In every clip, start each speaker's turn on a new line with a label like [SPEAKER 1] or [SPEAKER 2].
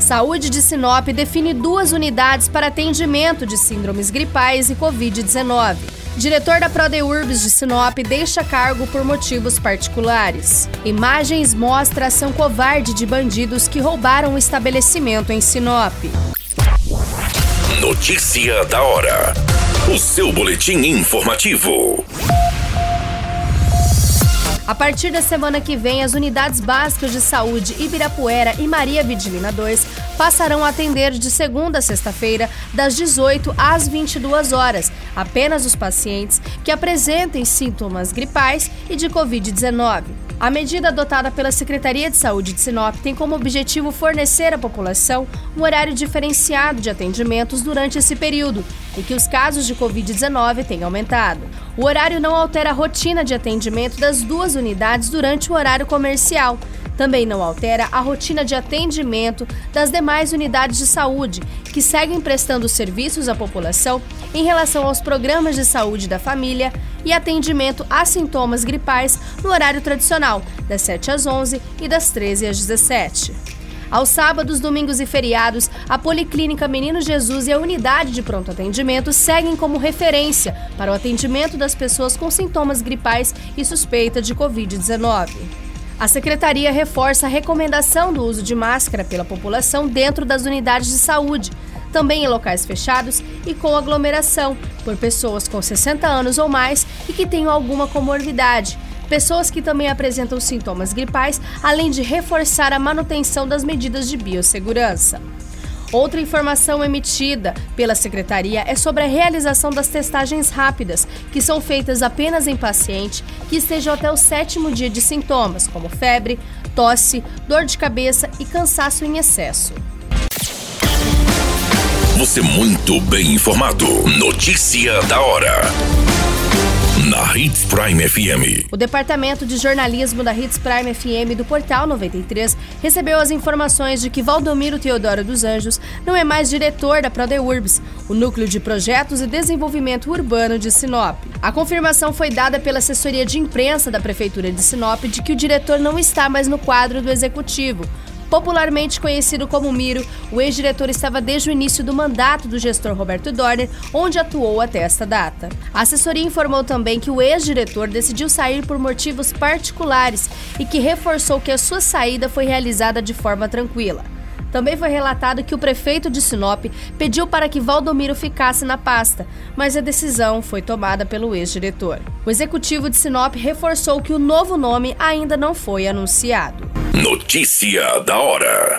[SPEAKER 1] Saúde de Sinop define duas unidades para atendimento de síndromes gripais e Covid-19. Diretor da Prodeurbs de Sinop deixa cargo por motivos particulares. Imagens mostra ação covarde de bandidos que roubaram o estabelecimento em Sinop.
[SPEAKER 2] Notícia da hora. O seu boletim informativo.
[SPEAKER 1] A partir da semana que vem, as unidades básicas de saúde Ibirapuera e Maria Vidilina 2 passarão a atender de segunda a sexta-feira, das 18 às 22 horas, apenas os pacientes que apresentem sintomas gripais e de Covid-19. A medida adotada pela Secretaria de Saúde de Sinop tem como objetivo fornecer à população um horário diferenciado de atendimentos durante esse período, em que os casos de Covid-19 têm aumentado. O horário não altera a rotina de atendimento das duas unidades durante o horário comercial. Também não altera a rotina de atendimento das demais unidades de saúde, que seguem prestando serviços à população em relação aos programas de saúde da família e atendimento a sintomas gripais no horário tradicional, das 7 às 11 e das 13 às 17. Aos sábados, domingos e feriados, a Policlínica Menino Jesus e a unidade de pronto atendimento seguem como referência para o atendimento das pessoas com sintomas gripais e suspeita de Covid-19. A secretaria reforça a recomendação do uso de máscara pela população dentro das unidades de saúde, também em locais fechados e com aglomeração, por pessoas com 60 anos ou mais e que tenham alguma comorbidade, pessoas que também apresentam sintomas gripais, além de reforçar a manutenção das medidas de biossegurança. Outra informação emitida pela secretaria é sobre a realização das testagens rápidas, que são feitas apenas em paciente que estejam até o sétimo dia de sintomas, como febre, tosse, dor de cabeça e cansaço em excesso.
[SPEAKER 2] Você muito bem informado. Notícia da hora na Hits Prime FM.
[SPEAKER 1] O departamento de jornalismo da Hits Prime FM do Portal 93 recebeu as informações de que Valdomiro Teodoro dos Anjos não é mais diretor da Prodeurbs, o núcleo de projetos e desenvolvimento urbano de Sinop. A confirmação foi dada pela assessoria de imprensa da prefeitura de Sinop de que o diretor não está mais no quadro do executivo. Popularmente conhecido como Miro, o ex-diretor estava desde o início do mandato do gestor Roberto Dorner, onde atuou até esta data. A assessoria informou também que o ex-diretor decidiu sair por motivos particulares e que reforçou que a sua saída foi realizada de forma tranquila. Também foi relatado que o prefeito de Sinop pediu para que Valdomiro ficasse na pasta, mas a decisão foi tomada pelo ex-diretor. O executivo de Sinop reforçou que o novo nome ainda não foi anunciado.
[SPEAKER 2] Notícia da hora.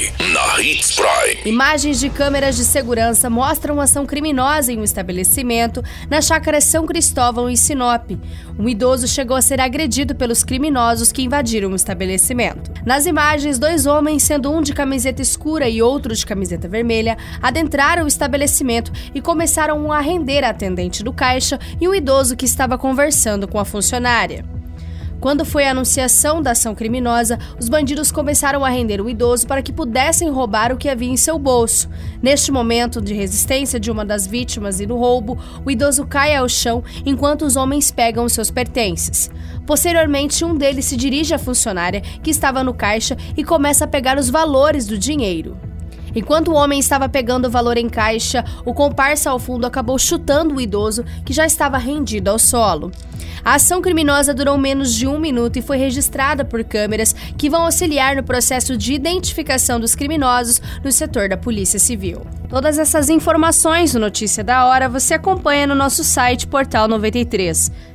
[SPEAKER 2] na Hits Prime.
[SPEAKER 1] Imagens de câmeras de segurança mostram ação criminosa em um estabelecimento na chácara São Cristóvão, em Sinop. Um idoso chegou a ser agredido pelos criminosos que invadiram o estabelecimento. Nas imagens, dois homens, sendo um de camiseta escura e outro de camiseta vermelha, adentraram o estabelecimento e começaram a render a atendente do caixa e um idoso que estava conversando com a funcionária. Quando foi a anunciação da ação criminosa, os bandidos começaram a render o idoso para que pudessem roubar o que havia em seu bolso. Neste momento de resistência de uma das vítimas e do roubo, o idoso cai ao chão enquanto os homens pegam seus pertences. Posteriormente, um deles se dirige à funcionária que estava no caixa e começa a pegar os valores do dinheiro. Enquanto o homem estava pegando o valor em caixa, o comparsa ao fundo acabou chutando o idoso, que já estava rendido ao solo. A ação criminosa durou menos de um minuto e foi registrada por câmeras que vão auxiliar no processo de identificação dos criminosos no setor da Polícia Civil. Todas essas informações no Notícia da Hora você acompanha no nosso site Portal 93.